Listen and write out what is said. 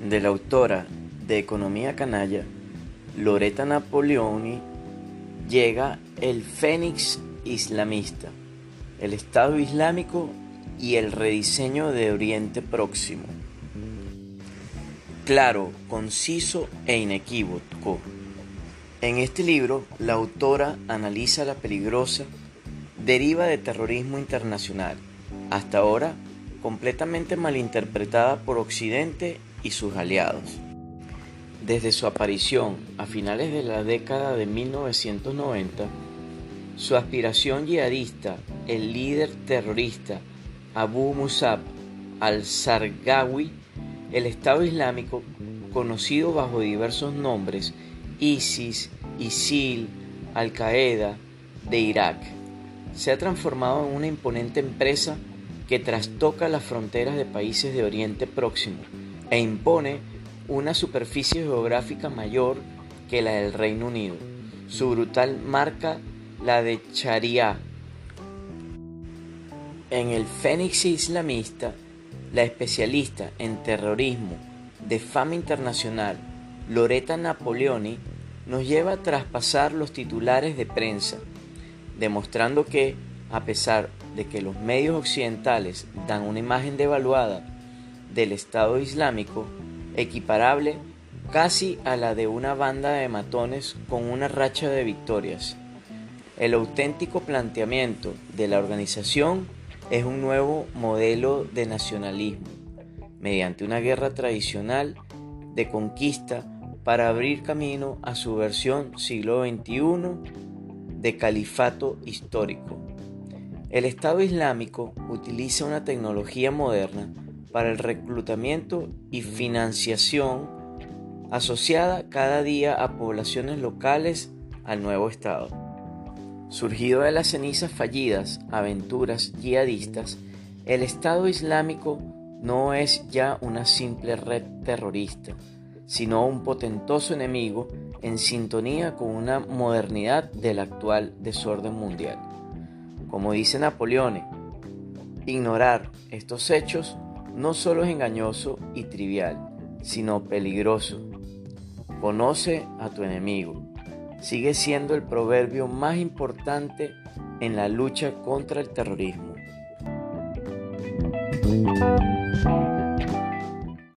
de la autora de Economía Canalla, Loreta Napoleoni, llega el Fénix Islamista, el Estado Islámico y el rediseño de Oriente Próximo. Claro, conciso e inequívoco. En este libro, la autora analiza la peligrosa deriva de terrorismo internacional, hasta ahora completamente malinterpretada por Occidente y sus aliados. Desde su aparición a finales de la década de 1990, su aspiración yihadista, el líder terrorista Abu Musab al-Sargawi, el Estado Islámico, conocido bajo diversos nombres, ISIS, ISIL, Al-Qaeda, de Irak, se ha transformado en una imponente empresa que trastoca las fronteras de países de Oriente Próximo e impone una superficie geográfica mayor que la del Reino Unido. Su brutal marca la de Sharia. En el Fénix Islamista, la especialista en terrorismo de fama internacional, Loreta Napoleoni, nos lleva a traspasar los titulares de prensa, demostrando que, a pesar de que los medios occidentales dan una imagen devaluada del Estado Islámico, equiparable casi a la de una banda de matones con una racha de victorias. El auténtico planteamiento de la organización es un nuevo modelo de nacionalismo, mediante una guerra tradicional de conquista para abrir camino a su versión siglo XXI de califato histórico. El Estado Islámico utiliza una tecnología moderna para el reclutamiento y financiación asociada cada día a poblaciones locales al nuevo Estado. Surgido de las cenizas fallidas aventuras yihadistas, el Estado Islámico no es ya una simple red terrorista, sino un potentoso enemigo en sintonía con una modernidad del actual desorden mundial. Como dice Napoleón, ignorar estos hechos no solo es engañoso y trivial, sino peligroso. Conoce a tu enemigo. Sigue siendo el proverbio más importante en la lucha contra el terrorismo.